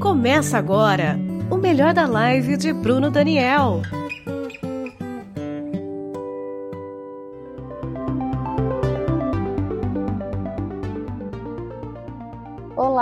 Começa agora o melhor da live de Bruno Daniel.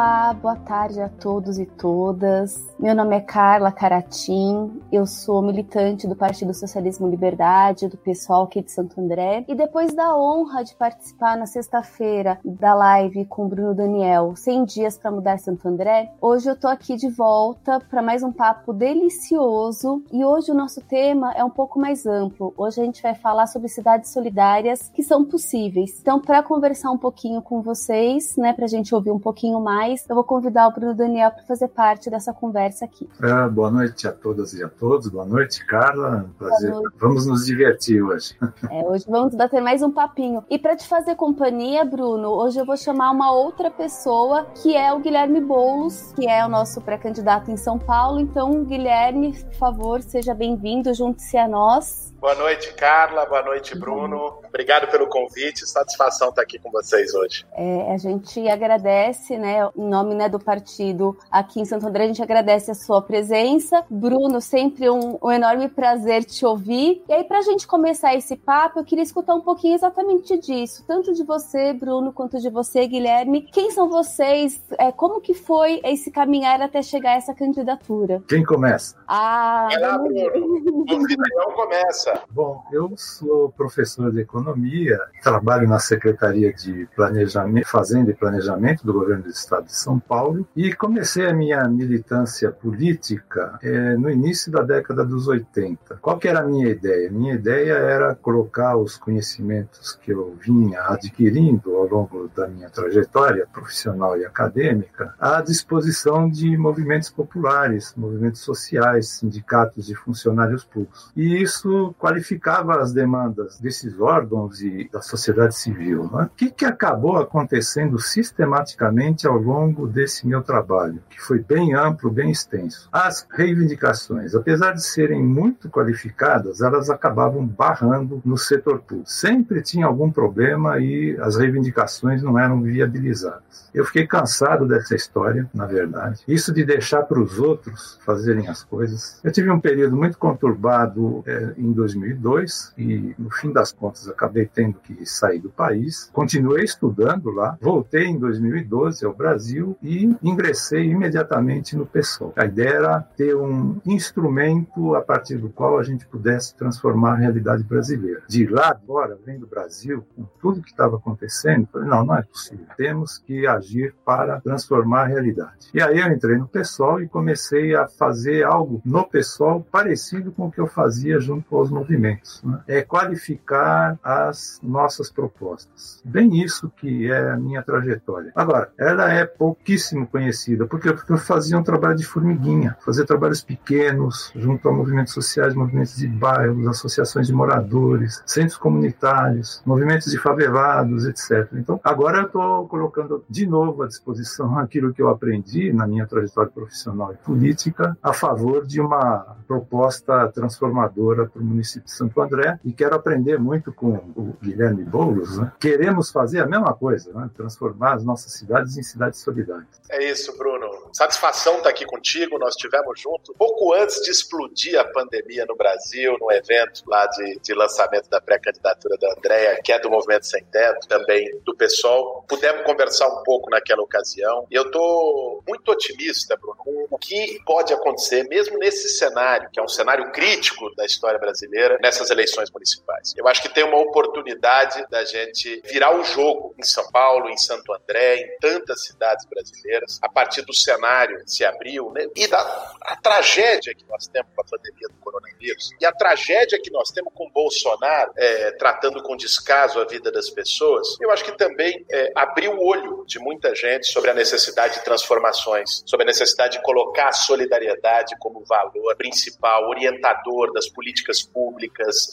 Olá, boa tarde a todos e todas. Meu nome é Carla Caratim, eu sou militante do Partido Socialismo Liberdade, do pessoal aqui de Santo André. E depois da honra de participar na sexta-feira da live com Bruno Daniel, 100 dias para mudar Santo André, hoje eu tô aqui de volta para mais um papo delicioso. E hoje o nosso tema é um pouco mais amplo. Hoje a gente vai falar sobre cidades solidárias que são possíveis. Então, para conversar um pouquinho com vocês, né, para a gente ouvir um pouquinho mais, eu vou convidar o Bruno Daniel para fazer parte dessa conversa conversa aqui. Ah, boa noite a todas e a todos. Boa noite, Carla. Prazer. Noite. Vamos nos divertir hoje. É, hoje vamos bater mais um papinho. E para te fazer companhia, Bruno, hoje eu vou chamar uma outra pessoa, que é o Guilherme Boulos, que é o nosso pré-candidato em São Paulo. Então, Guilherme, por favor, seja bem-vindo, junte-se a nós. Boa noite, Carla. Boa noite, Bruno. Obrigado pelo convite. Satisfação estar aqui com vocês hoje. É, a gente agradece, né, em nome né, do partido aqui em Santo André, a gente agradece a sua presença. Bruno, sempre um, um enorme prazer te ouvir. E aí, para a gente começar esse papo, eu queria escutar um pouquinho exatamente disso, tanto de você, Bruno, quanto de você, Guilherme. Quem são vocês? É, como que foi esse caminhar até chegar a essa candidatura? Quem começa? Ah, Vai lá, Bruno. O começa. Bom, eu sou professor de economia, trabalho na Secretaria de Planejamento, Fazenda e Planejamento do Governo do Estado de São Paulo e comecei a minha militância política é, no início da década dos 80. Qual que era a minha ideia? Minha ideia era colocar os conhecimentos que eu vinha adquirindo ao longo da minha trajetória profissional e acadêmica à disposição de movimentos populares, movimentos sociais, sindicatos de funcionários públicos. E isso qualificava as demandas desses órgãos e da sociedade civil. Né? O que, que acabou acontecendo sistematicamente ao longo desse meu trabalho, que foi bem amplo, bem extenso? As reivindicações, apesar de serem muito qualificadas, elas acabavam barrando no setor público. Sempre tinha algum problema e as reivindicações não eram viabilizadas. Eu fiquei cansado dessa história, na verdade. Isso de deixar para os outros fazerem as coisas. Eu tive um período muito conturbado é, em 2002 e, no fim das contas, acabei tendo que sair do país. Continuei estudando lá, voltei em 2012 ao Brasil e ingressei imediatamente no PSOL. A ideia era ter um instrumento a partir do qual a gente pudesse transformar a realidade brasileira. De lá agora, vem do Brasil, com tudo que estava acontecendo, falei, não, não é possível. Temos que agir para transformar a realidade. E aí eu entrei no PSOL e comecei a fazer algo no PSOL parecido com o que eu fazia junto aos movimentos. Né? É qualificar as nossas propostas. Bem isso que é a minha trajetória. Agora, ela é pouquíssimo conhecida, porque eu fazia um trabalho de formiguinha, fazia trabalhos pequenos, junto a movimentos sociais, movimentos de bairros, associações de moradores, centros comunitários, movimentos de favelados, etc. Então, agora eu estou colocando de novo à disposição aquilo que eu aprendi na minha trajetória profissional e política a favor de uma proposta transformadora para o município de Santo André e quero aprender muito com o Guilherme Boulos. Né? Queremos fazer a mesma coisa, né? transformar as nossas cidades em cidades solidárias. É isso, Bruno. Satisfação estar aqui contigo. Nós estivemos juntos pouco antes de explodir a pandemia no Brasil, no evento lá de, de lançamento da pré-candidatura da Andréa, que é do Movimento Sem Teto, também do PSOL. Pudemos conversar um pouco naquela ocasião. E eu estou muito otimista, Bruno, com o que pode acontecer, mesmo nesse cenário, que é um cenário crítico da história brasileira, nessas eleições municipais. Eu acho que tem uma oportunidade da gente virar o jogo em São Paulo, em Santo André, em tantas cidades brasileiras, a partir do cenário que se abriu né? e da a tragédia que nós temos com a pandemia do coronavírus e a tragédia que nós temos com Bolsonaro é, tratando com descaso a vida das pessoas. Eu acho que também é, abriu o olho de muita gente sobre a necessidade de transformações, sobre a necessidade de colocar a solidariedade como valor principal, orientador das políticas públicas,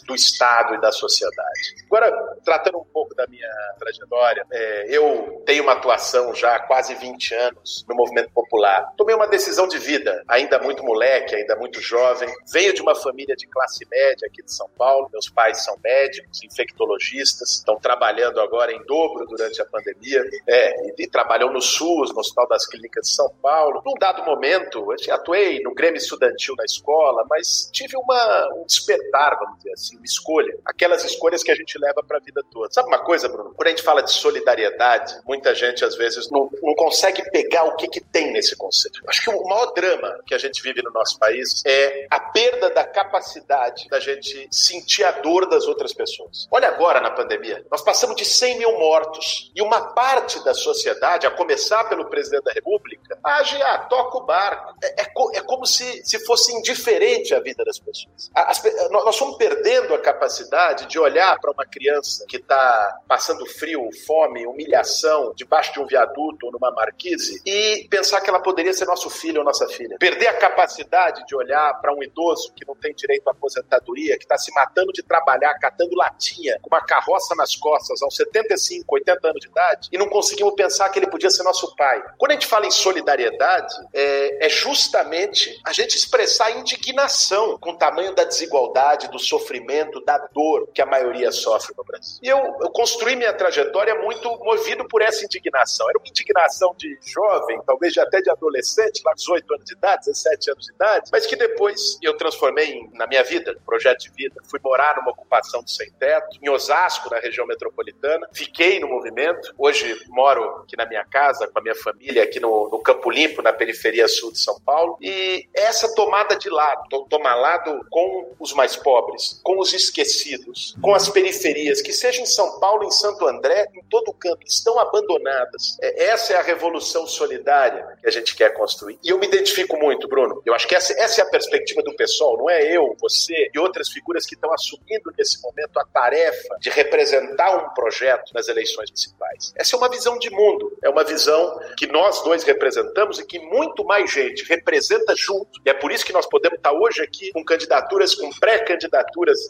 do Estado e da sociedade. Agora, tratando um pouco da minha trajetória, é, eu tenho uma atuação já há quase 20 anos no movimento popular. Tomei uma decisão de vida, ainda muito moleque, ainda muito jovem. Venho de uma família de classe média aqui de São Paulo. Meus pais são médicos, infectologistas, estão trabalhando agora em dobro durante a pandemia. É, e, e trabalham no SUS, no Hospital das Clínicas de São Paulo. Num dado momento, eu atuei no Grêmio Estudantil na escola, mas tive uma, um despertar, vamos dizer assim, uma escolha. Aquelas escolhas que a gente leva para a vida toda. Sabe uma coisa, Bruno? Quando a gente fala de solidariedade, muita gente às vezes não, não consegue pegar o que, que tem nesse conceito. Acho que o maior drama que a gente vive no nosso país é a perda da capacidade da gente sentir a dor das outras pessoas. Olha agora na pandemia, nós passamos de 100 mil mortos e uma parte da sociedade, a começar pelo presidente da República, age, ah, toca o barco. É, é, é como se, se fosse indiferente a vida das pessoas. As, nós estamos perdendo a capacidade de olhar para uma criança que está passando frio, fome, humilhação, debaixo de um viaduto ou numa marquise e pensar que ela poderia ser nosso filho ou nossa filha. Perder a capacidade de olhar para um idoso que não tem direito à aposentadoria, que está se matando de trabalhar, catando latinha, com uma carroça nas costas, aos 75, 80 anos de idade, e não conseguimos pensar que ele podia ser nosso pai. Quando a gente fala em solidariedade, é, é justamente a gente expressar indignação com o tamanho da desigualdade, do sofrimento, da dor que a maioria sofre no Brasil. E eu, eu construí minha trajetória muito movido por essa indignação. Era uma indignação de jovem, talvez até de adolescente, lá 18 anos de idade, 17 anos de idade, mas que depois eu transformei na minha vida, projeto de vida. Fui morar numa ocupação de sem teto, em Osasco, na região metropolitana. Fiquei no movimento. Hoje moro aqui na minha casa, com a minha família, aqui no, no Campo Limpo, na periferia sul de São Paulo. E essa tomada de lado, tomar lado com os mais pobres, com os esquecidos, com as periferias, que seja em São Paulo, em Santo André, em todo o campo, estão abandonadas. É, essa é a revolução solidária que a gente quer construir. E eu me identifico muito, Bruno. Eu acho que essa, essa é a perspectiva do pessoal, não é eu, você e outras figuras que estão assumindo nesse momento a tarefa de representar um projeto nas eleições municipais. Essa é uma visão de mundo, é uma visão que nós dois representamos e que muito mais gente representa junto. E é por isso que nós podemos estar hoje aqui com candidaturas, com pré-candidaturas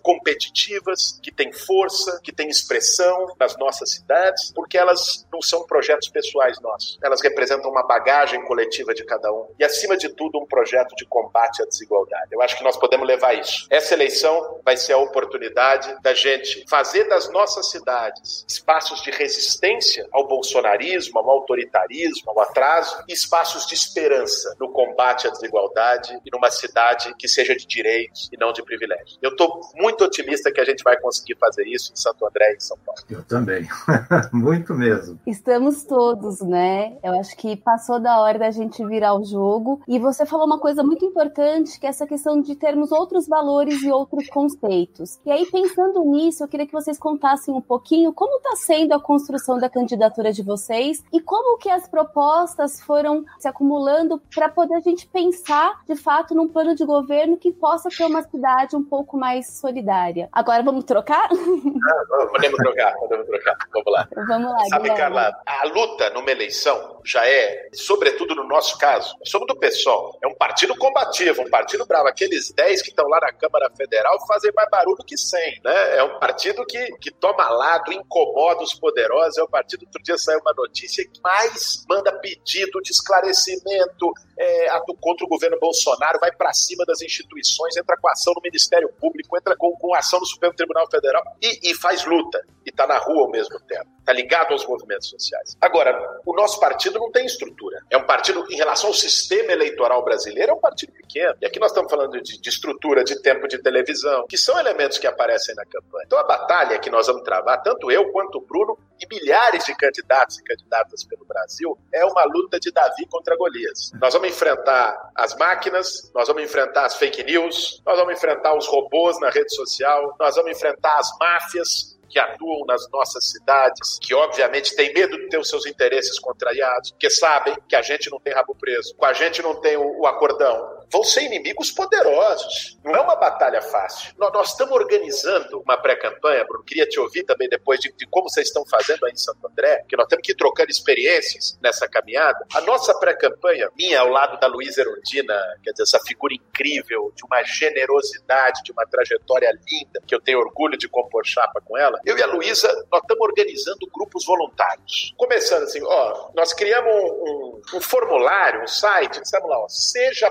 competitivas, que têm força, que têm expressão nas nossas cidades, porque elas não são projetos pessoais nossos. Elas representam uma bagagem coletiva de cada um. E, acima de tudo, um projeto de combate à desigualdade. Eu acho que nós podemos levar isso. Essa eleição vai ser a oportunidade da gente fazer das nossas cidades espaços de resistência ao bolsonarismo, ao autoritarismo, ao atraso, e espaços de esperança no combate à desigualdade e numa cidade que seja de direitos e não de privilégios. Eu estou muito otimista que a gente vai conseguir fazer isso em Santo André e em São Paulo. Eu também, muito mesmo. Estamos todos, né? Eu acho que passou da hora da gente virar o jogo. E você falou uma coisa muito importante, que é essa questão de termos outros valores e outros conceitos. E aí, pensando nisso, eu queria que vocês contassem um pouquinho como está sendo a construção da candidatura de vocês e como que as propostas foram se acumulando para poder a gente pensar, de fato, num plano de governo que possa ter uma cidade um pouco mais solidária. Agora vamos trocar? Ah, podemos trocar, podemos trocar. Vamos lá. Vamos lá. Sabe, Guilherme. Carla, a luta numa eleição já é, sobretudo no nosso caso, somos do PSOL, é um partido combativo, um partido bravo. Aqueles 10 que estão lá na Câmara Federal fazem mais barulho que 100, né? É um partido que, que toma lado, incomoda os poderosos, é um partido, outro dia saiu uma notícia que mais manda pedido de esclarecimento é, contra o governo Bolsonaro, vai para cima das instituições, entra com ação no Ministério Público, entra com, com ação no Supremo Tribunal Federal e, e faz luta, e está na rua ao mesmo tempo, está ligado aos movimentos sociais. Agora, o nosso partido não tem estrutura. É um partido, em relação ao sistema eleitoral brasileiro, é um partido pequeno. E aqui nós estamos falando de, de estrutura, de tempo de televisão, que são elementos que aparecem na campanha. Então a batalha que nós vamos travar, tanto eu quanto o Bruno, e milhares de candidatos e candidatas pelo Brasil, é uma luta de Davi contra Golias. Nós vamos enfrentar as máquinas, nós vamos enfrentar as fake news, nós vamos enfrentar os robôs na rede social, nós vamos enfrentar as máfias, que atuam nas nossas cidades, que obviamente têm medo de ter os seus interesses contrariados, porque sabem que a gente não tem rabo preso, com a gente não tem o, o acordão, vão ser inimigos poderosos. Não é uma batalha fácil. Nós, nós estamos organizando uma pré-campanha, Bruno. Queria te ouvir também depois de, de, como vocês estão fazendo aí em Santo André, que nós temos que ir trocando experiências nessa caminhada. A nossa pré-campanha, minha ao lado da Luísa Erundina, quer dizer, essa figura incrível, de uma generosidade, de uma trajetória linda, que eu tenho orgulho de compor chapa com ela. Eu e a Luísa, nós estamos organizando grupos voluntários. Começando assim, ó, nós criamos um, um, um formulário, um site, dissemos lá, ó, seja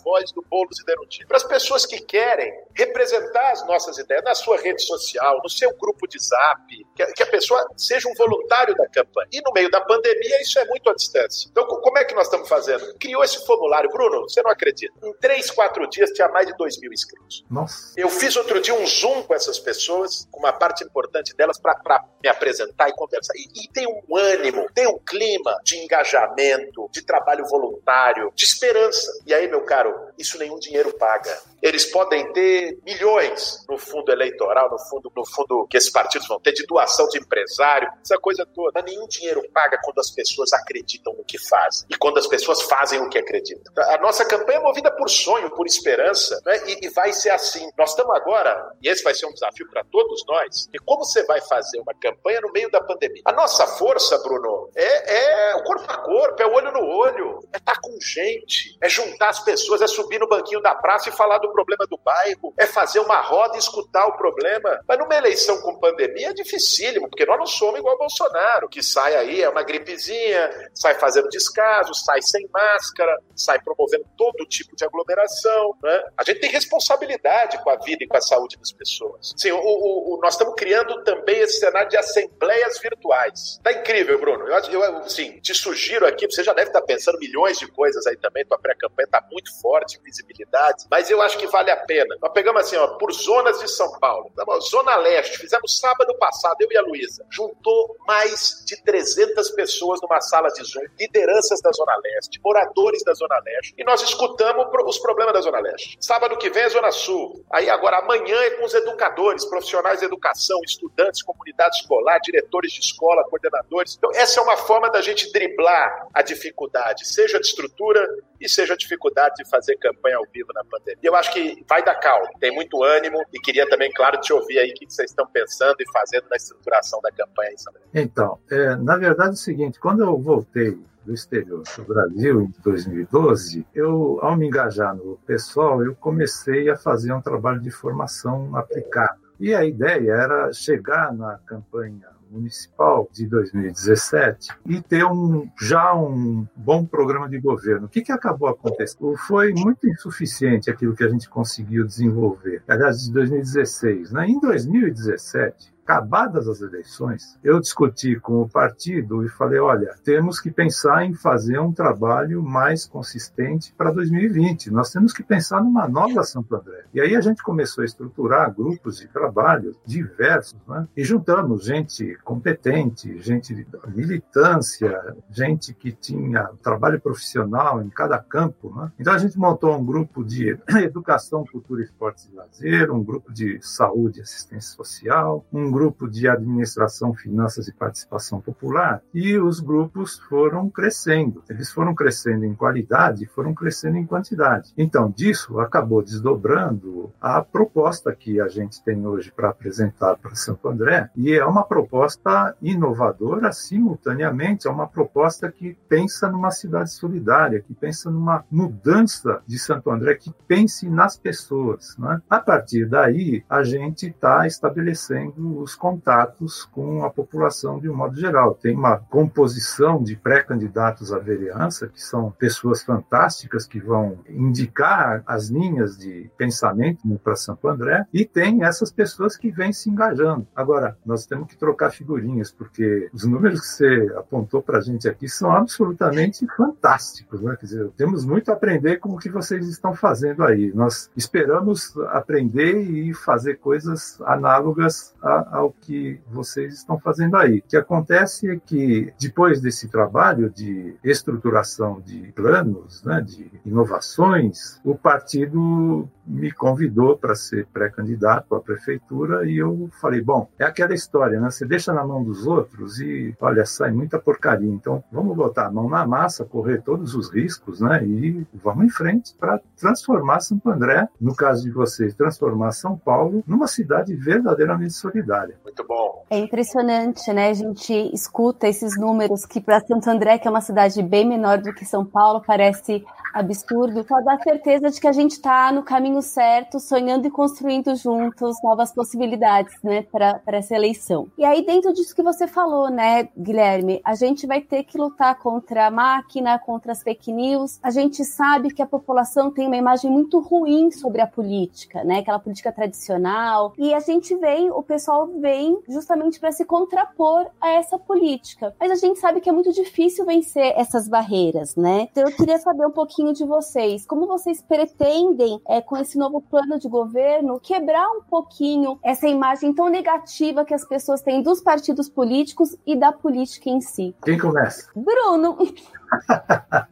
porta-voz do Boulos e Derundina. Para as pessoas que querem representar as nossas ideias na sua rede social, no seu grupo de zap, que, que a pessoa seja um voluntário da campanha. E no meio da pandemia, isso é muito à distância. Então, como é que nós estamos fazendo? Criou esse formulário. Bruno, você não acredita. Em três, quatro dias tinha mais de dois mil inscritos. Nossa. Eu fiz outro dia um Zoom com essas pessoas, com uma parte importante delas, para me apresentar e conversar. E, e tem um ânimo, tem um clima de engajamento, de trabalho voluntário, de esperança. E aí, meu caro, isso nenhum dinheiro paga. Eles podem ter milhões no fundo eleitoral, no fundo, no fundo que esses partidos vão ter de doação de empresário, essa coisa toda. Mas nenhum dinheiro paga quando as pessoas acreditam no que fazem e quando as pessoas fazem o que acreditam. A nossa campanha é movida por sonho, por esperança, né? e, e vai ser assim. Nós estamos agora, e esse vai ser um desafio para todos nós, e como você vai fazer uma campanha no meio da pandemia? A nossa força, Bruno, é, é o corpo a corpo, é o olho no olho, é estar com gente, é juntar as pessoas, é subir no banquinho da praça e falar do problema do bairro, é fazer uma roda e escutar o problema. Mas numa eleição com pandemia é dificílimo, porque nós não somos igual Bolsonaro, que sai aí, é uma gripezinha, sai fazendo descaso, sai sem máscara, sai promovendo todo tipo de aglomeração. Né? A gente tem responsabilidade com a vida e com a saúde das pessoas. Sim, o, o, o, nós estamos criando também esse cenário de assembleias virtuais. Tá incrível, Bruno. Eu, eu sim, te sugiro aqui, você já deve estar pensando milhões de coisas aí também, tua pré-campanha está muito forte, visibilidade, mas eu acho que vale a pena. Nós pegamos assim, ó, por zonas de São Paulo. Zona Leste, fizemos sábado passado, eu e a Luísa. Juntou mais de 300 pessoas numa sala de Zoom, lideranças da Zona Leste, moradores da Zona Leste, e nós escutamos os problemas da Zona Leste. Sábado que vem é Zona Sul. Aí agora, amanhã é com os educadores, profissionais de educação, estudantes, comunidade escolar, diretores de escola, coordenadores. Então, essa é uma forma da gente driblar a dificuldade, seja de estrutura e seja a dificuldade de fazer campanha ao vivo na pandemia. Eu acho que vai dar calma, tem muito ânimo e queria também, claro, te ouvir aí o que vocês estão pensando e fazendo na estruturação da campanha Então, é, na verdade é o seguinte, quando eu voltei do exterior do Brasil em 2012, eu, ao me engajar no pessoal, eu comecei a fazer um trabalho de formação aplicada. E a ideia era chegar na campanha municipal de 2017 e ter um, já um bom programa de governo. O que, que acabou acontecendo? Foi muito insuficiente aquilo que a gente conseguiu desenvolver, aliás, de 2016. Né? Em 2017, acabadas as eleições, eu discuti com o partido e falei: olha, temos que pensar em fazer um trabalho mais consistente para 2020. Nós temos que pensar numa nova Santo André. E aí a gente começou a estruturar grupos de trabalho diversos, né? e juntamos gente competente, gente militância, gente que tinha trabalho profissional em cada campo. Né? Então a gente montou um grupo de educação, cultura, esportes e lazer, um grupo de saúde e assistência social, um grupo de administração, finanças e participação popular, e os grupos foram crescendo. Eles foram crescendo em qualidade, foram crescendo em quantidade. Então, disso acabou desdobrando a proposta que a gente tem hoje para apresentar para Santo André, e é uma proposta inovadora, simultaneamente, é uma proposta que pensa numa cidade solidária, que pensa numa mudança de Santo André, que pense nas pessoas. Né? A partir daí, a gente está estabelecendo os contatos com a população de um modo geral. Tem uma composição de pré-candidatos à vereança, que são pessoas fantásticas que vão indicar as linhas de pensamento para Santo André, e tem essas pessoas que vêm se engajando. Agora, nós temos que trocar figurinhas, porque os números que você apontou para a gente aqui são absolutamente fantásticos. Né? Quer dizer, temos muito a aprender com o que vocês estão fazendo aí. Nós esperamos aprender e fazer coisas análogas a, ao que vocês estão fazendo aí. O que acontece é que, depois desse trabalho de estruturação de planos, né, de inovações, o partido me convidou para ser pré-candidato à prefeitura e eu falei, bom, é aquela história, né? Você deixa na mão dos outros e, olha, sai muita porcaria. Então, vamos botar a mão na massa, correr todos os riscos, né? E vamos em frente para transformar Santo André, no caso de vocês, transformar São Paulo numa cidade verdadeiramente solidária. Muito bom. É impressionante, né? A gente escuta esses números que para Santo André, que é uma cidade bem menor do que São Paulo, parece absurdo. Só dá certeza de que a gente está no caminho certo, sonhando e construindo juntos novas possibilidades, né, para essa eleição. E aí, dentro disso que você falou, né, Guilherme, a gente vai ter que lutar contra a máquina, contra as fake news. A gente sabe que a população tem uma imagem muito ruim sobre a política, né, aquela política tradicional. E a gente vem, o pessoal vem justamente para se contrapor a essa política. Mas a gente sabe que é muito difícil vencer essas barreiras, né? Então eu queria saber um pouquinho de vocês, como vocês pretendem, é, com esse novo plano de governo, quebrar um pouquinho essa imagem tão negativa que as pessoas têm dos partidos políticos e da política em si? Quem começa? Bruno!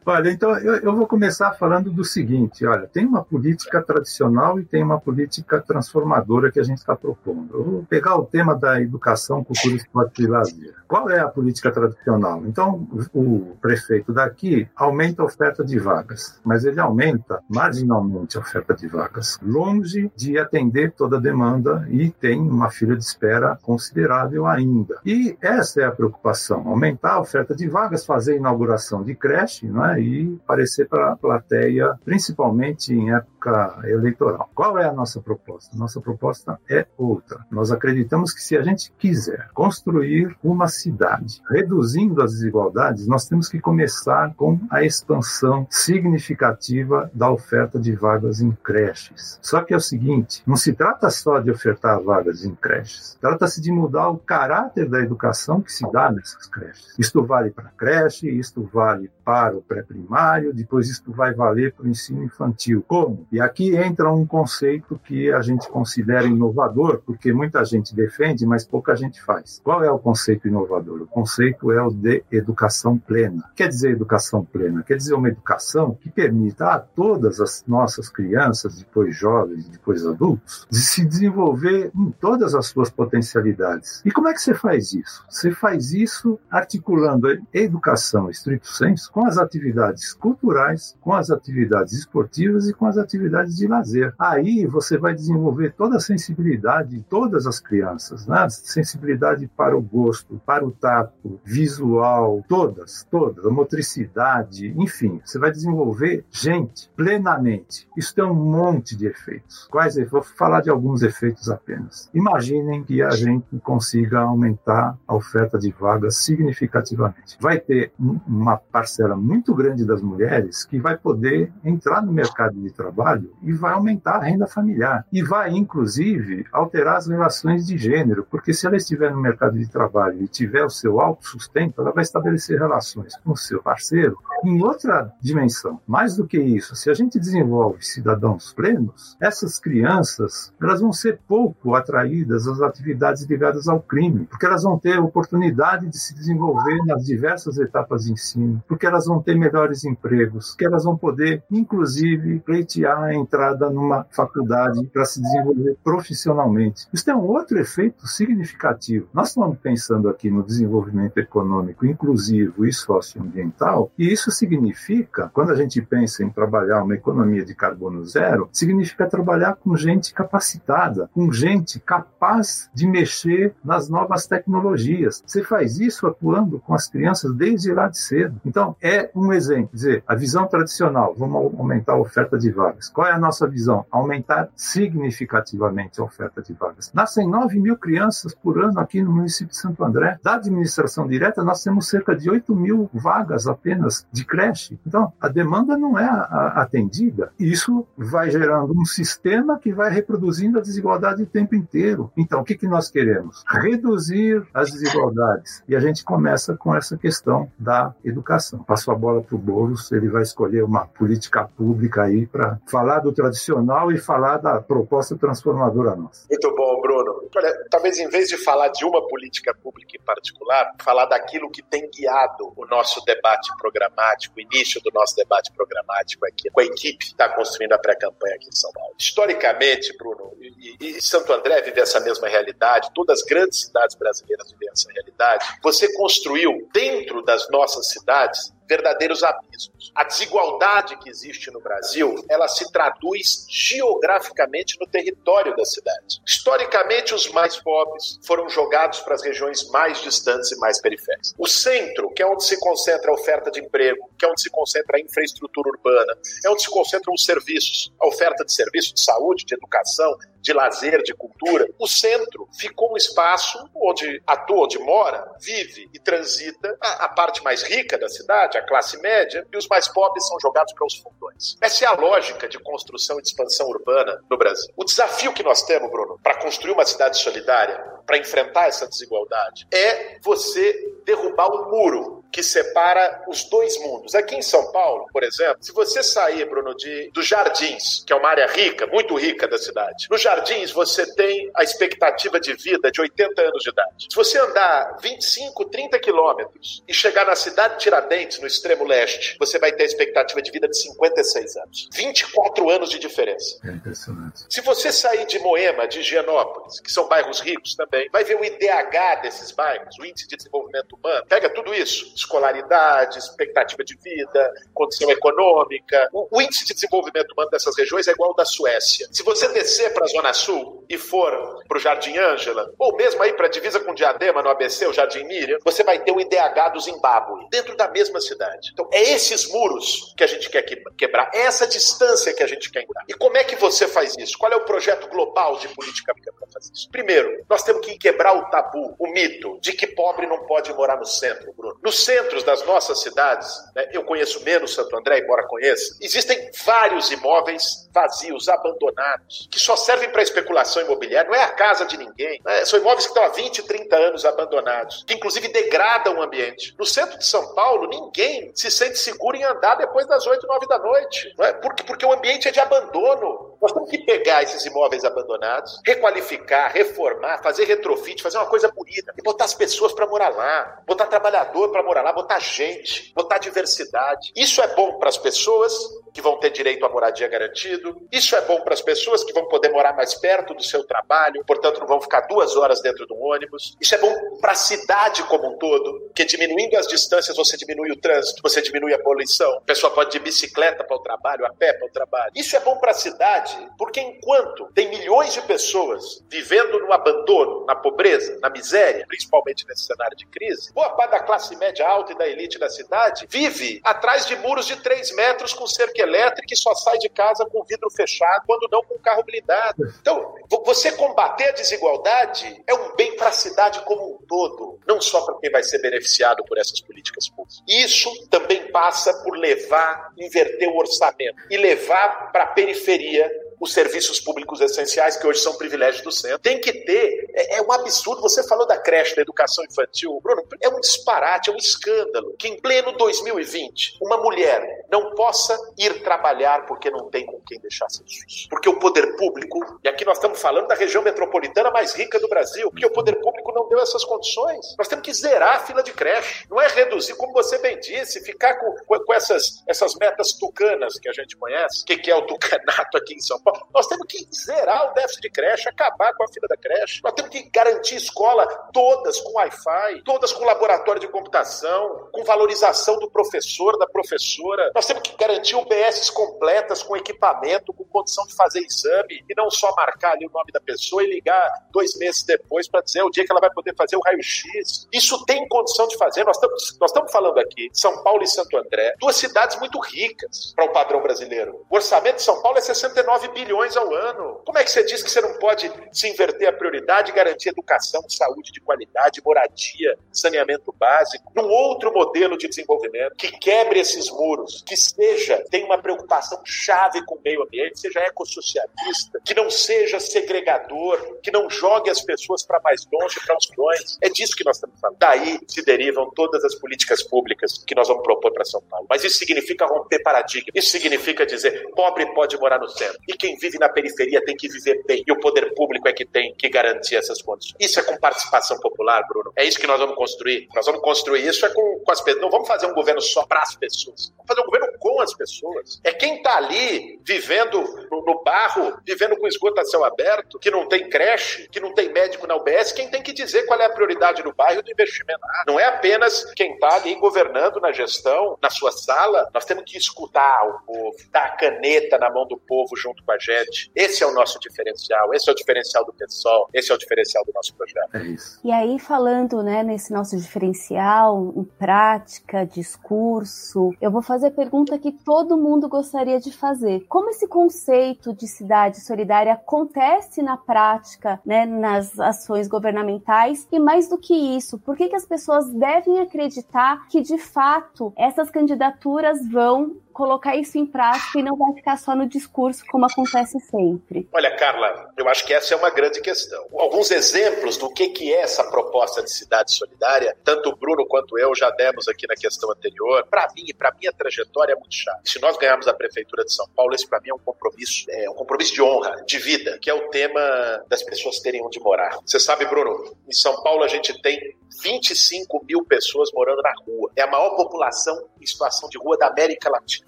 olha, então eu, eu, vou começar falando do seguinte: olha, tem uma política tradicional e tem uma política transformadora que a gente está propondo. Eu vou pegar o tema da educação, cultura, esporte e lazer. Qual é a política tradicional? Então, o prefeito daqui aumenta a oferta de vagas, mas ele aumenta marginalmente a oferta de vagas, longe de atender toda a demanda e tem uma fila de espera considerável ainda. E essa é a preocupação: aumentar a oferta de vagas, fazer inauguração de creche né, e aparecer para a plateia, principalmente em época eleitoral. Qual é a nossa proposta? Nossa proposta é outra. Nós acreditamos que se a gente quiser construir uma cidade reduzindo as desigualdades, nós temos que começar com a expansão significativa da oferta de vagas em creches. Só que é o seguinte, não se trata só de ofertar vagas em creches, trata-se de mudar o caráter da educação que se dá nessas creches. Isto vale para creche, isto vale vale para o pré-primário, depois isso vai valer para o ensino infantil. Como? E aqui entra um conceito que a gente considera inovador, porque muita gente defende, mas pouca gente faz. Qual é o conceito inovador? O conceito é o de educação plena. Quer dizer educação plena? Quer dizer uma educação que permita a todas as nossas crianças, depois jovens, depois adultos, de se desenvolver em todas as suas potencialidades. E como é que você faz isso? Você faz isso articulando a educação estrito senso com as atividades culturais, com as atividades esportivas e com as atividades de lazer. Aí você vai desenvolver toda a sensibilidade de todas as crianças, né? Sensibilidade para o gosto, para o tato, visual, todas, todas, a motricidade, enfim, você vai desenvolver gente plenamente. Isso tem um monte de efeitos. Quais? Vou falar de alguns efeitos apenas. Imaginem que a gente consiga aumentar a oferta de vagas significativamente. Vai ter uma parcela muito grande das mulheres que vai poder entrar no mercado de trabalho e vai aumentar a renda familiar. E vai, inclusive, alterar as relações de gênero, porque se ela estiver no mercado de trabalho e tiver o seu autossustento, ela vai estabelecer relações com o seu parceiro em outra dimensão. Mais do que isso, se a gente desenvolve cidadãos plenos, essas crianças elas vão ser pouco atraídas às atividades ligadas ao crime, porque elas vão ter oportunidade de se desenvolver nas diversas etapas de ensino, porque elas vão ter melhores empregos, que elas vão poder, inclusive, pleitear a entrada numa faculdade para se desenvolver profissionalmente. Isso tem um outro efeito significativo. Nós estamos pensando aqui no desenvolvimento econômico inclusivo e socioambiental, e isso significa, quando a gente pensa em trabalhar uma economia de carbono zero, significa trabalhar com gente capacitada, com gente capaz de mexer nas novas tecnologias. Você faz isso atuando com as crianças desde lá de cedo. Então, é um exemplo. Quer dizer, a visão tradicional, vamos aumentar a oferta de vagas. Qual é a nossa visão? Aumentar significativamente a oferta de vagas. Nascem 9 mil crianças por ano aqui no município de Santo André. Da administração direta, nós temos cerca de 8 mil vagas apenas de creche. Então, a demanda não é atendida. Isso vai gerando um sistema que vai reproduzindo a desigualdade o tempo inteiro. Então, o que, que nós queremos? Reduzir as desigualdades. E a gente começa com essa questão da educação educação. Passo a bola para o Boulos, ele vai escolher uma política pública aí para falar do tradicional e falar da proposta transformadora nossa. Muito bom, Bruno. Olha, talvez em vez de falar de uma política pública em particular, falar daquilo que tem guiado o nosso debate programático, o início do nosso debate programático aqui, com a equipe que está construindo a pré-campanha aqui em São Paulo. Historicamente, Bruno, e, e Santo André vive essa mesma realidade, todas as grandes cidades brasileiras vivem essa realidade. Você construiu dentro das nossas cidades verdadeiros abismos. A desigualdade que existe no Brasil, ela se traduz geograficamente no território da cidade. Historicamente, os mais pobres foram jogados para as regiões mais distantes e mais periféricas. O centro, que é onde se concentra a oferta de emprego, que é onde se concentra a infraestrutura urbana, é onde se concentram os serviços, a oferta de serviços de saúde, de educação, de lazer, de cultura. O centro ficou um espaço onde atua, onde mora, vive e transita a, a parte mais rica da cidade, a classe média, e os mais pobres são jogados para os fundões. Essa é a lógica de construção e de expansão urbana no Brasil. O desafio que nós temos, Bruno, para construir uma cidade solidária, para enfrentar essa desigualdade, é você derrubar um muro que separa os dois mundos. Aqui em São Paulo, por exemplo, se você sair, Bruno, de, dos Jardins, que é uma área rica, muito rica da cidade, nos Jardins você tem a expectativa de vida de 80 anos de idade. Se você andar 25, 30 quilômetros e chegar na cidade de Tiradentes, no extremo leste, você vai ter a expectativa de vida de 56 anos. 24 anos de diferença. É impressionante. Se você sair de Moema, de Higienópolis, que são bairros ricos também, vai ver o IDH desses bairros, o Índice de Desenvolvimento Humano, pega tudo isso escolaridade, expectativa de vida, condição econômica. O, o, índice de desenvolvimento humano dessas regiões é igual ao da Suécia. Se você descer para a Zona Sul e for para o Jardim Ângela, ou mesmo aí para a divisa com Diadema, no ABC, o Jardim Miriam, você vai ter o IDH do Zimbábue, dentro da mesma cidade. Então, é esses muros que a gente quer quebrar, é essa distância que a gente quer quebrar. E como é que você faz isso? Qual é o projeto global de política pública para fazer isso? Primeiro, nós temos que quebrar o tabu, o mito de que pobre não pode morar no centro, Bruno. No centros das nossas cidades, né, eu conheço menos Santo André, embora conheça, existem vários imóveis vazios, abandonados, que só servem para especulação imobiliária, não é a casa de ninguém. Né? São imóveis que estão há 20, 30 anos abandonados, que inclusive degradam o ambiente. No centro de São Paulo, ninguém se sente seguro em andar depois das 8, 9 da noite. Não é? porque, porque o ambiente é de abandono. Nós temos que pegar esses imóveis abandonados, requalificar, reformar, fazer retrofit, fazer uma coisa bonita e botar as pessoas para morar lá, botar trabalhador para morar lá, botar gente, botar diversidade. Isso é bom para as pessoas que vão ter direito à moradia garantido. Isso é bom para as pessoas que vão poder morar mais perto do seu trabalho, portanto não vão ficar duas horas dentro de um ônibus. Isso é bom para a cidade como um todo, porque diminuindo as distâncias você diminui o trânsito, você diminui a poluição. A pessoa pode ir de bicicleta para o trabalho, a pé para o trabalho. Isso é bom para a cidade, porque enquanto tem milhões de pessoas vivendo no abandono, na pobreza, na miséria, principalmente nesse cenário de crise, boa parte da classe média alta e da elite da cidade vive atrás de muros de 3 metros com cerca elétrica e só sai de casa com vidro fechado, quando não com carro blindado. Então, você combater a desigualdade é um bem para a cidade como um todo, não só para quem vai ser beneficiado por essas políticas públicas. Isso também passa por levar, inverter o orçamento e levar para a periferia os serviços públicos essenciais, que hoje são privilégios do centro. Tem que ter. É, é, um absurdo. Você falou da creche, da educação infantil. Bruno, é um disparate, é um escândalo que em pleno 2020 uma mulher não possa ir trabalhar porque não tem com quem deixar seus filhos. Porque o poder público, e aqui nós estamos falando da região metropolitana mais rica do Brasil, porque o poder público não deu essas condições. Nós temos que zerar a fila de creche. Não é reduzir, como você bem disse, ficar com, com essas, essas metas tucanas que a gente conhece. O que, que é o tucanato aqui em São Paulo? Nós temos que zerar o déficit de creche, acabar com a fila da creche. Nós temos que garantir escola todas com Wi-Fi, todas com laboratório de computação, com valorização do professor, da professora. Nós temos que garantir UBSs completas com equipamento, com condição de fazer exame e não só marcar ali o nome da pessoa e ligar dois meses depois para dizer o dia que ela vai poder fazer o raio-x. Isso tem condição de fazer. Nós estamos, nós estamos falando aqui São Paulo e Santo André, duas cidades muito ricas para o padrão brasileiro. O orçamento de São Paulo é 69 bilhões ao ano. Como é que você diz que você não pode se inverter a prioridade e garantir educação, saúde de qualidade, moradia, saneamento básico, num outro modelo de desenvolvimento que quebre esses muros, que seja, tenha uma preocupação chave com o meio ambiente, seja ecossocialista, que não seja segregador, que não jogue as pessoas para mais longe, para milhões. É disso que nós estamos falando. Daí se derivam todas as políticas públicas que nós vamos propor para São Paulo. Mas isso significa romper paradigma. Isso significa dizer pobre pode morar no centro e quem vive na periferia tem que viver bem. E o poder público é que tem que garantir essas condições. Isso é com participação popular, Bruno. É isso que nós vamos construir. Nós vamos construir isso é com, com as pessoas. Não vamos fazer um governo só para as pessoas. Vamos fazer um governo com as pessoas. É quem está ali vivendo no, no, barro, vivendo com esgoto a céu aberto, que não tem creche, que não tem médico na UBS, quem tem que dizer qual é a prioridade do bairro do investimento. Não é apenas quem está ali governando na gestão, na sua sala. Nós temos que escutar o povo, dar a caneta na mão do povo junto com a gente. Esse é o nosso diferencial. Esse é o diferencial do pessoal. Esse é o diferencial do nosso projeto. É isso. E aí, falando né, nesse nosso diferencial, em prática, discurso, eu vou fazer a pergunta que todo mundo gostaria de fazer. Como esse conceito de cidade solidária acontece na prática, né, nas ações governamentais? E mais do que isso, por que, que as pessoas devem acreditar que, de fato, essas candidaturas vão colocar isso em prática e não vai ficar só no discurso, como acontece sempre. Olha, Carla, eu acho que essa é uma grande questão. Alguns exemplos do que, que é essa proposta de cidade solidária, tanto o Bruno quanto eu já demos aqui na questão anterior. Para mim para minha trajetória é muito chato. Se nós ganharmos a Prefeitura de São Paulo, esse para mim é um compromisso, é um compromisso de honra, de vida, que é o tema das pessoas terem onde morar. Você sabe, Bruno, em São Paulo a gente tem 25 mil pessoas morando na rua. É a maior população em situação de rua da América Latina.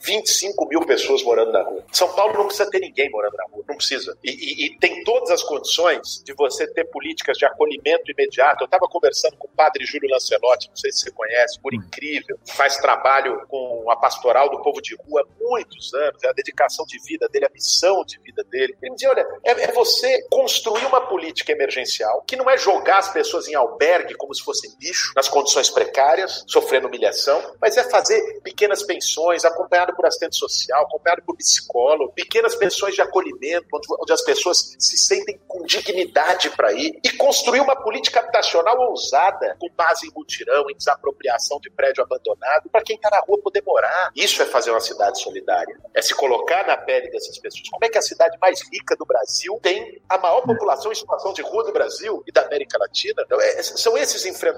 25 mil pessoas morando na rua. São Paulo não precisa ter ninguém morando na rua, não precisa. E, e, e tem todas as condições de você ter políticas de acolhimento imediato. Eu estava conversando com o padre Júlio Lancelotti, não sei se você conhece, por incrível, faz trabalho com a pastoral do povo de rua há muitos anos, é a dedicação de vida dele, a missão de vida dele. Ele me dizia: olha, é, é você construir uma política emergencial que não é jogar as pessoas em albergue como se bicho, nas condições precárias, sofrendo humilhação, mas é fazer pequenas pensões, acompanhado acompanhado por assistente social, acompanhado por psicólogo, pequenas pensões de acolhimento, onde, onde as pessoas se sentem com dignidade para ir, e construir uma política habitacional ousada, com base em mutirão, em desapropriação de prédio abandonado, para quem está na rua poder morar. Isso é fazer uma cidade solidária. É se colocar na pele dessas pessoas. Como é que a cidade mais rica do Brasil tem a maior população em situação de rua do Brasil e da América Latina? Então, é, são esses enfrentamentos,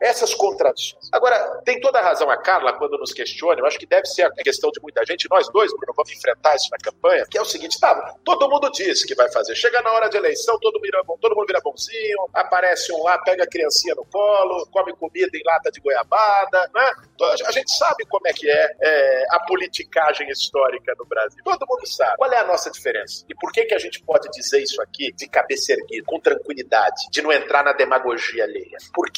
essas contradições. Agora, tem toda a razão a Carla quando nos questiona, eu acho que deve ser a questão de muita gente, nós dois, Bruno, vamos enfrentar isso na campanha, que é o seguinte, tá, todo mundo disse que vai fazer. Chega na hora de eleição, todo, vira, todo mundo vira bonzinho, aparece um lá, pega a criancinha no colo, come comida em lata de goiabada, né? Então, a gente sabe como é que é, é, a politicagem histórica no Brasil. Todo mundo sabe. Qual é a nossa diferença? E por que, que a gente pode dizer isso aqui de cabeça erguida, com tranquilidade, de não entrar na demagogia alheia? Porque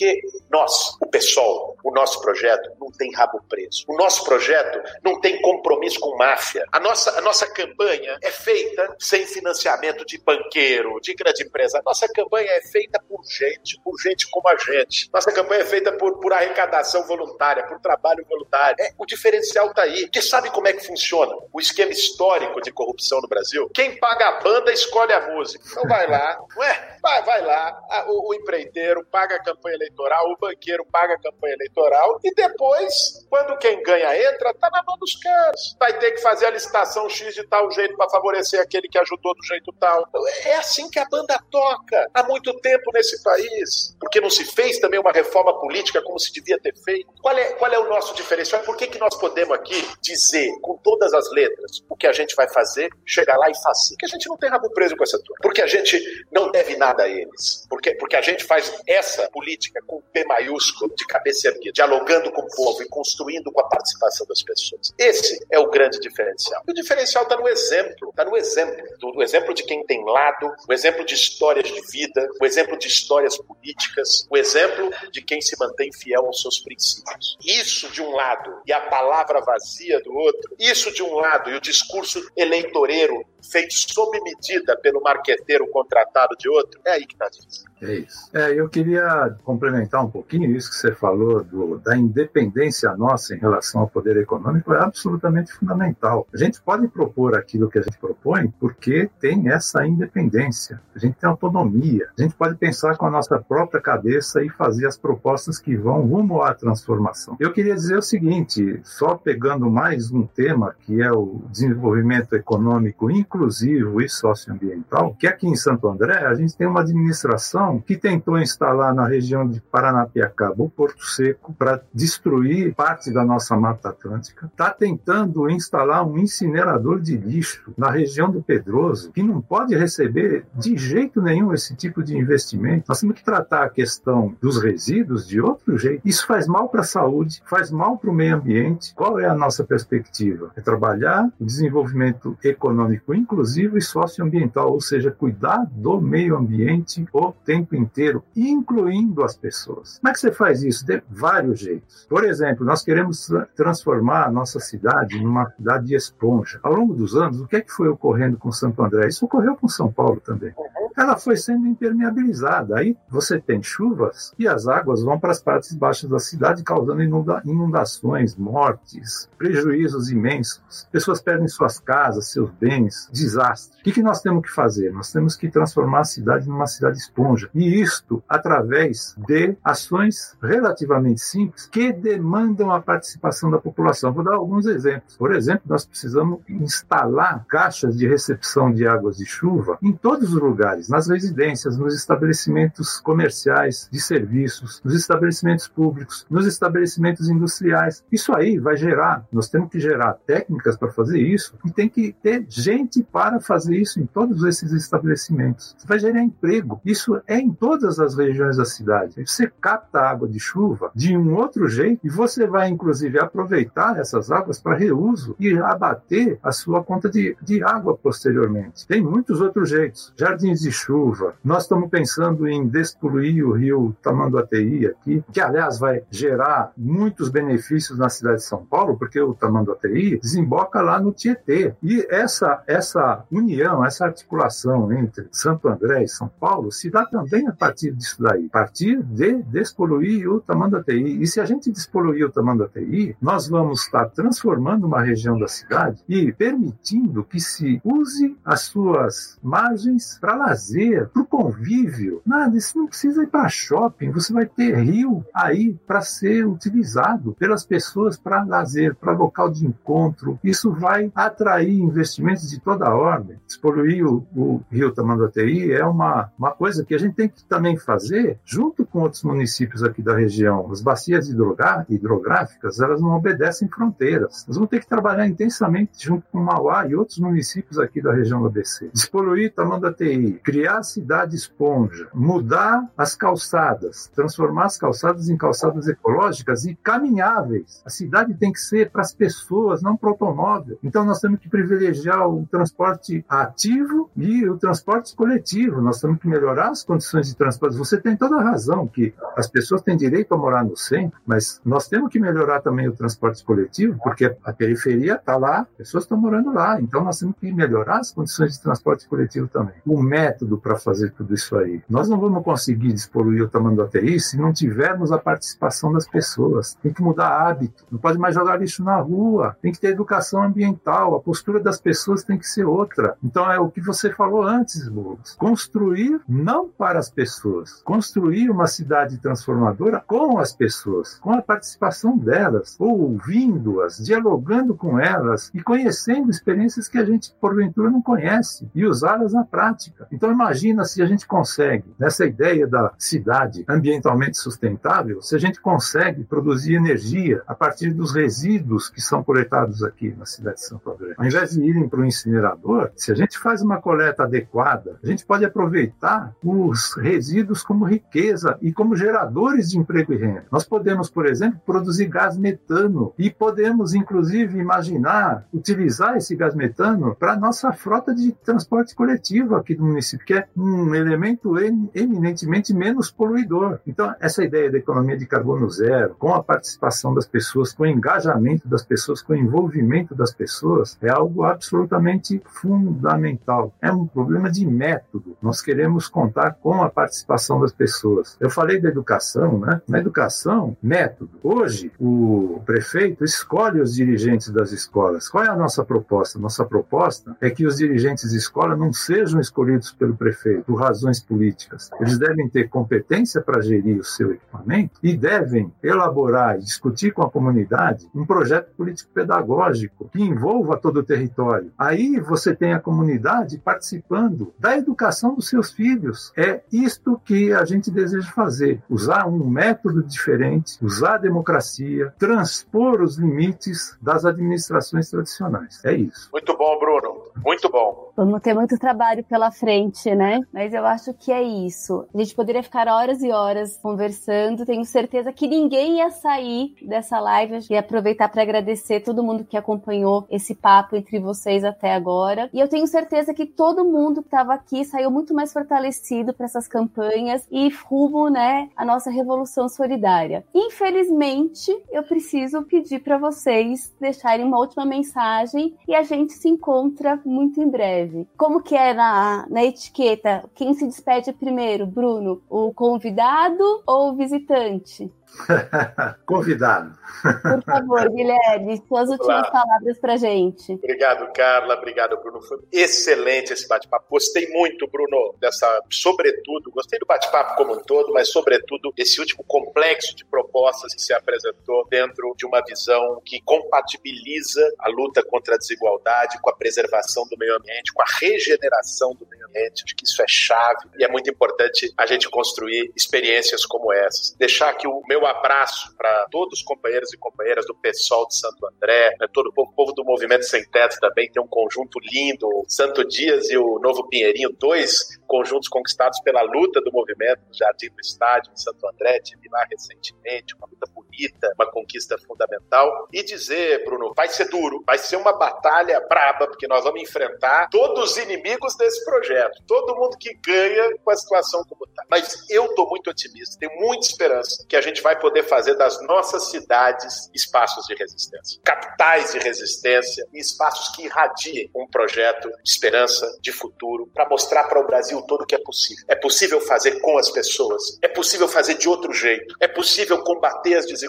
nós, o PSOL, o nosso projeto, não tem rabo preso. O nosso projeto não tem compromisso com máfia. A nossa, a nossa campanha é feita sem financiamento de banqueiro, de grande empresa. A nossa campanha é feita por gente, por gente como a gente. Nossa campanha é feita por, por arrecadação voluntária, por trabalho voluntário. É, o diferencial está aí. Porque sabe como é que funciona o esquema histórico de corrupção no Brasil? Quem paga a banda escolhe a música. Então vai lá, ué, vai, vai lá, o, o empreiteiro paga a campanha eleitoral, o banqueiro paga a campanha eleitoral e depois, quando quem ganha entra, tá na mão dos caras. Vai ter que fazer a licitação X de tal jeito para favorecer aquele que ajudou do jeito tal. Então, é assim que a banda toca há muito tempo nesse país. Porque não se fez também uma reforma política como se devia ter feito. Qual é, qual é o nosso diferencial? Por que, que nós podemos aqui dizer com todas as letras o que a gente vai fazer, chegar lá e fazer? Porque a gente não tem rabo preso com essa turma. Porque a gente não deve nada a eles. Porque, porque a gente faz essa política com P maiúsculo, de cabeça erguida, dialogando com o povo e construindo com a participação das pessoas. Esse é o grande diferencial. E o diferencial está no exemplo, está no exemplo, do, exemplo de quem tem lado, o exemplo de histórias de vida, o exemplo de histórias políticas, o exemplo de quem se mantém fiel aos seus princípios. Isso de um lado e a palavra vazia do outro, isso de um lado e o discurso eleitoreiro feito sob medida pelo marqueteiro contratado de outro, é aí que está difícil. É isso. É, eu queria complementar um pouquinho isso que você falou do, da independência nossa em relação ao poder econômico é absolutamente fundamental. A gente pode propor aquilo que a gente propõe porque tem essa independência. A gente tem autonomia. A gente pode pensar com a nossa própria cabeça e fazer as propostas que vão rumo à transformação. Eu queria dizer o seguinte, só pegando mais um tema que é o desenvolvimento econômico inclusivo e socioambiental, que aqui em Santo André a gente tem uma administração que tentou instalar na região de Paranapiacaba o Porto Seco para destruir parte da nossa Mata Atlântica, está tentando instalar um incinerador de lixo na região do Pedroso, que não pode receber de jeito nenhum esse tipo de investimento. Nós temos que tratar a questão dos resíduos de outro jeito. Isso faz mal para a saúde, faz mal para o meio ambiente. Qual é a nossa perspectiva? É trabalhar o desenvolvimento econômico inclusivo e socioambiental, ou seja, cuidar do meio ambiente o tempo inteiro, incluindo as pessoas. Como é que você faz isso? De vários jeitos. Por exemplo, nós queremos transformar a nossa cidade numa cidade de esponja. Ao longo dos anos, o que é que foi ocorrendo com Santo André? Isso ocorreu com São Paulo também. Ela foi sendo impermeabilizada. Aí você tem chuvas e as águas vão para as partes baixas da cidade, causando inunda inundações, mortes, prejuízos imensos. Pessoas perdem suas casas, seus bens, desastre. O que, que nós temos que fazer? Nós temos que transformar a cidade numa cidade esponja. E isto através de ações relativamente simples que demandam a participação da população. Vou dar alguns exemplos. Por exemplo, nós precisamos instalar caixas de recepção de águas de chuva em todos os lugares, nas residências, nos estabelecimentos comerciais, de serviços, nos estabelecimentos públicos, nos estabelecimentos industriais. Isso aí vai gerar, nós temos que gerar técnicas para fazer isso e tem que ter gente para fazer isso em todos esses estabelecimentos. Vai gerar emprego. Isso é em todas as regiões da cidade. Você capta água de chuva de um outro jeito e você vai, inclusive, aproveitar essas águas para reuso e abater a sua conta de, de água posteriormente. Tem muitos outros jeitos. Jardins de chuva. Nós estamos pensando em despoluir o rio Tamanduateí aqui, que, aliás, vai gerar muitos benefícios na cidade de São Paulo, porque o Tamanduateí desemboca lá no Tietê. E essa, essa união, essa articulação entre Santo André e São Paulo se dá também a partir disso daí, a partir de despoluir o Tamanduateí. E se a gente despoluir o Tamanduateí, nós vamos estar transformando uma região da cidade e permitindo que se use as suas margens para lazer, para o convívio. Nada, isso não precisa ir para shopping, você vai ter rio aí para ser utilizado pelas pessoas para lazer, para local de encontro. Isso vai atrair investimentos de toda a ordem. Despoluir o, o rio Tamanduateí é uma, uma coisa que a gente tem que também fazer junto com outros municípios aqui da região. As bacias hidrográficas, elas não obedecem fronteiras. Nós vamos ter que trabalhar intensamente junto com Mauá e outros municípios aqui da região do ABC. Despoluir Tamanduateí, criar a cidade esponja, mudar as calçadas, transformar as calçadas em calçadas ecológicas e caminháveis. A cidade tem que ser para as pessoas, não para o automóvel. Então nós temos que privilegiar o transporte ativo e o transporte coletivo. Nós temos que melhorar as condições de transporte. Você tem toda a razão que as pessoas têm direito a morar no centro, mas nós temos que melhorar também o transporte coletivo, porque a periferia está lá, pessoas estão morando lá. Então nós temos que melhorar as condições de transporte coletivo também. O método para fazer tudo isso aí. Nós não vamos conseguir despoluir o tamanho do ATI se não tivermos a participação das pessoas. Tem que mudar hábito. Não pode mais jogar lixo na rua. Tem que ter educação ambiental. A postura das pessoas tem que ser outra. Então é o que você falou antes, Lucas. Construir não para as pessoas. Construir uma cidade transformadora com as pessoas, com a participação delas, ouvindo-as, dialogando com elas e conhecendo experiências que a gente porventura não conhece e usá-las na prática. Então imagina se a gente consegue, nessa ideia da cidade ambientalmente sustentável, se a gente consegue produzir energia a partir dos resíduos que são coletados aqui na cidade de Santo André. Ao invés de irem para o incinerador, se a gente faz uma coleta adequada, a gente pode aproveitar os resíduos como riqueza e como geradores de emprego e renda. Nós podemos, por exemplo, produzir gás metano e podemos, inclusive, imaginar utilizar esse gás metano para a nossa frota de transporte coletivo aqui do município, que é um elemento eminentemente menos poluidor. Então, essa ideia da economia de carbono zero, com a participação das pessoas, com o engajamento das pessoas, com o envolvimento das pessoas, é algo absolutamente fundamental. É um problema de método. Nós queremos contar com a participação das pessoas. Eu falei da educação, né? Na educação, método. Hoje, o prefeito escolhe os dirigentes das escolas. Qual é a nossa proposta? Nossa proposta é que os dirigentes de escola não sejam escolhidos pelo pelo prefeito por razões políticas. Eles devem ter competência para gerir o seu equipamento e devem elaborar e discutir com a comunidade um projeto político-pedagógico que envolva todo o território. Aí você tem a comunidade participando da educação dos seus filhos. É isto que a gente deseja fazer: usar um método diferente, usar a democracia, transpor os limites das administrações tradicionais. É isso. Muito bom, Bruno. Muito bom. Vamos ter muito trabalho pela frente, né? Mas eu acho que é isso. A gente poderia ficar horas e horas conversando. Tenho certeza que ninguém ia sair dessa live e aproveitar para agradecer todo mundo que acompanhou esse papo entre vocês até agora. E eu tenho certeza que todo mundo que estava aqui saiu muito mais fortalecido para essas campanhas e rumo, né, a nossa revolução solidária. Infelizmente, eu preciso pedir para vocês deixarem uma última mensagem e a gente se encontra muito em breve. Como que é na, na etiqueta? Quem se despede primeiro, Bruno? O convidado ou o visitante? Convidado. Por favor, Guilherme, suas últimas palavras para gente. Obrigado, Carla. Obrigado, Bruno. Foi excelente esse bate-papo. Gostei muito, Bruno, dessa, sobretudo, gostei do bate-papo como um todo, mas sobretudo esse último complexo de propostas que se apresentou dentro de uma visão que compatibiliza a luta contra a desigualdade com a preservação do meio ambiente, com a regeneração do meio ambiente. Acho que isso é chave e é muito importante a gente construir experiências como essas. Deixar que o meu abraço para todos os companheiros e companheiras do PSOL de Santo André, né, todo o povo, povo, do Movimento Sem Teto também tem um conjunto lindo, o Santo Dias e o Novo Pinheirinho, dois conjuntos conquistados pela luta do movimento no Jardim do Estádio em Santo André, tive lá recentemente, uma luta bonita, uma conquista fundamental. E dizer, Bruno, vai ser duro, vai ser uma batalha braba, porque nós vamos enfrentar todos os inimigos desse projeto, todo mundo que ganha com a situação como está. Mas eu estou muito otimista, tenho muita esperança que a gente vai poder fazer das nossas cidades espaços de resistência, capitais de resistência e espaços que irradiem um projeto de esperança, de futuro, para mostrar para o Brasil todo que é possível. É possível fazer com as pessoas, é possível fazer de outro jeito, é possível combater as desigualdades,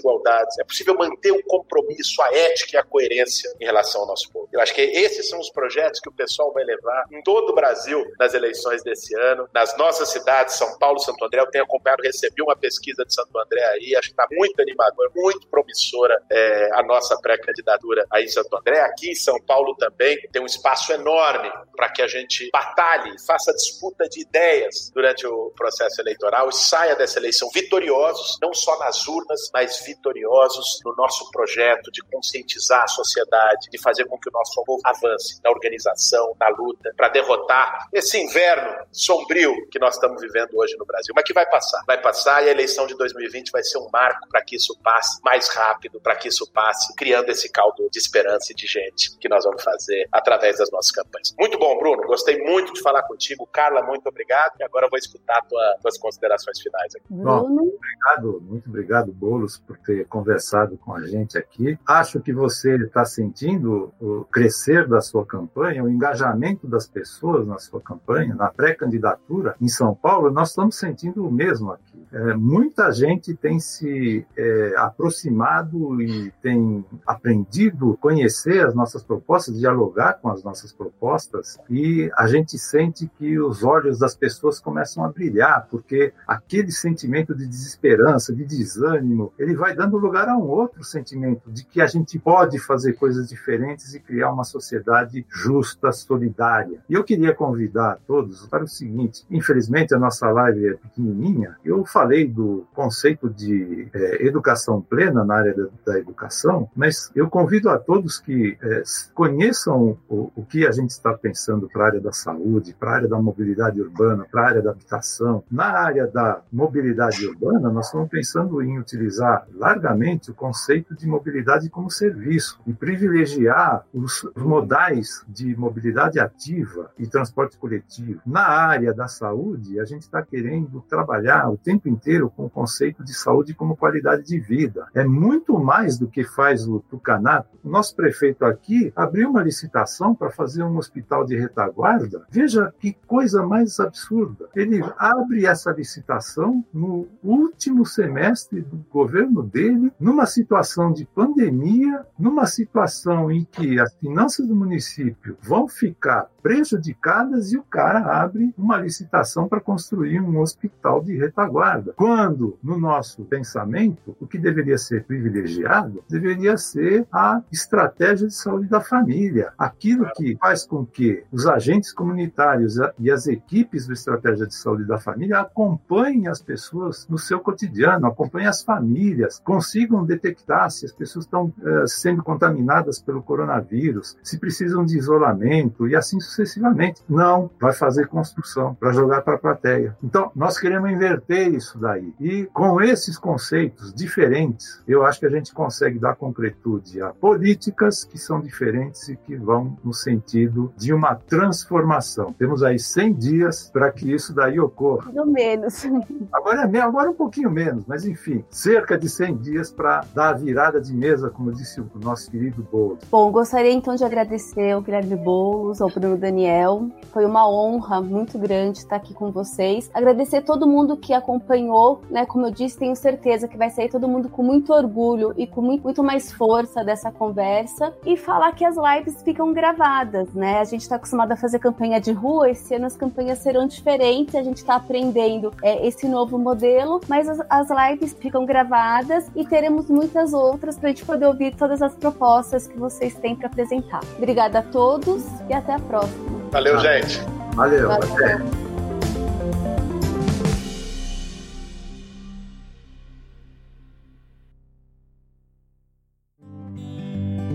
é possível manter o compromisso, a ética e a coerência em relação ao nosso povo. Eu acho que esses são os projetos que o pessoal vai levar em todo o Brasil nas eleições desse ano, nas nossas cidades, São Paulo, Santo André. Eu tenho acompanhado, recebi uma pesquisa de Santo André aí, acho que está muito animador, muito promissora é, a nossa pré-candidatura aí em Santo André. Aqui em São Paulo também tem um espaço enorme para que a gente batalhe, faça disputa de ideias durante o processo eleitoral e saia dessa eleição vitoriosos, não só nas urnas, mas vitoriosos no nosso projeto de conscientizar a sociedade, de fazer com que o nosso povo avance na organização, na luta, para derrotar esse inverno sombrio que nós estamos vivendo hoje no Brasil. Mas que vai passar, vai passar e a eleição de 2020 vai ser um marco para que isso passe mais rápido, para que isso passe, criando esse caldo de esperança e de gente que nós vamos fazer através das nossas campanhas. Muito bom, Bruno. Gostei muito de falar contigo. Carla, muito obrigado. E agora eu vou escutar tua, tuas considerações finais aqui. Bom, muito obrigado, muito obrigado, Bolos, por ter conversado com a gente aqui. Acho que você está sentindo o crescer da sua campanha, o engajamento das pessoas na sua campanha, na pré-candidatura em São Paulo. Nós estamos sentindo o mesmo aqui. É, muita gente tem se é, aproximado e tem aprendido conhecer as nossas propostas, dialogar com as nossas propostas, e a gente sente que os olhos das pessoas começam a brilhar, porque aquele sentimento de desesperança, de desânimo, ele vai dando lugar a um outro sentimento de que a gente pode fazer coisas diferentes e criar uma sociedade justa, solidária. E eu queria convidar todos para o seguinte: infelizmente a nossa live é pequenininha, eu falei do conceito de é, educação plena na área da, da, educação, mas eu convido a todos que é, conheçam o, o, que a gente está pensando para a área da saúde, para a área da mobilidade urbana, para a área da habitação. Na área da mobilidade urbana, nós estamos pensando em utilizar largamente o conceito de mobilidade como serviço e privilegiar os, modais de mobilidade ativa e transporte coletivo. Na área da saúde, a gente está querendo trabalhar o tempo inteiro com o conceito de saúde como qualidade de vida. É muito mais do que faz o Tucanato. O nosso prefeito aqui abriu uma licitação para fazer um hospital de retaguarda. Veja que coisa mais absurda. Ele abre essa licitação no último semestre do governo dele, numa situação de pandemia, numa situação em que as finanças do município vão ficar prejudicadas e o cara abre uma licitação para construir um hospital de retaguarda. Quando, no nosso pensamento, o que deveria ser privilegiado deveria ser a estratégia de saúde da família, aquilo que faz com que os agentes comunitários e as equipes do Estratégia de Saúde da Família acompanhem as pessoas no seu cotidiano, acompanhem as famílias, consigam detectar se as pessoas estão uh, sendo contaminadas pelo coronavírus, se precisam de isolamento e assim sucessivamente sucessivamente. Não, vai fazer construção para jogar para a plateia. Então, nós queremos inverter isso daí. E com esses conceitos diferentes, eu acho que a gente consegue dar concretude a políticas que são diferentes e que vão no sentido de uma transformação. Temos aí 100 dias para que isso daí ocorra. Pelo menos. Agora, é agora um pouquinho menos, mas enfim, cerca de 100 dias para dar a virada de mesa, como disse o nosso querido Boulos. Bom, gostaria então de agradecer ao Guilherme Boulos, ao Bruno Daniel. Foi uma honra muito grande estar aqui com vocês. Agradecer todo mundo que acompanhou, né? Como eu disse, tenho certeza que vai sair todo mundo com muito orgulho e com muito, mais força dessa conversa. E falar que as lives ficam gravadas, né? A gente está acostumado a fazer campanha de rua, esse ano as campanhas serão diferentes, a gente está aprendendo é, esse novo modelo, mas as, as lives ficam gravadas e teremos muitas outras para a gente poder ouvir todas as propostas que vocês têm para apresentar. Obrigada a todos e até a próxima. Valeu, gente. Valeu, Valeu. até.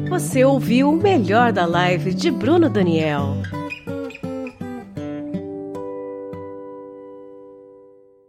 Você ouviu o melhor da live de Bruno Daniel.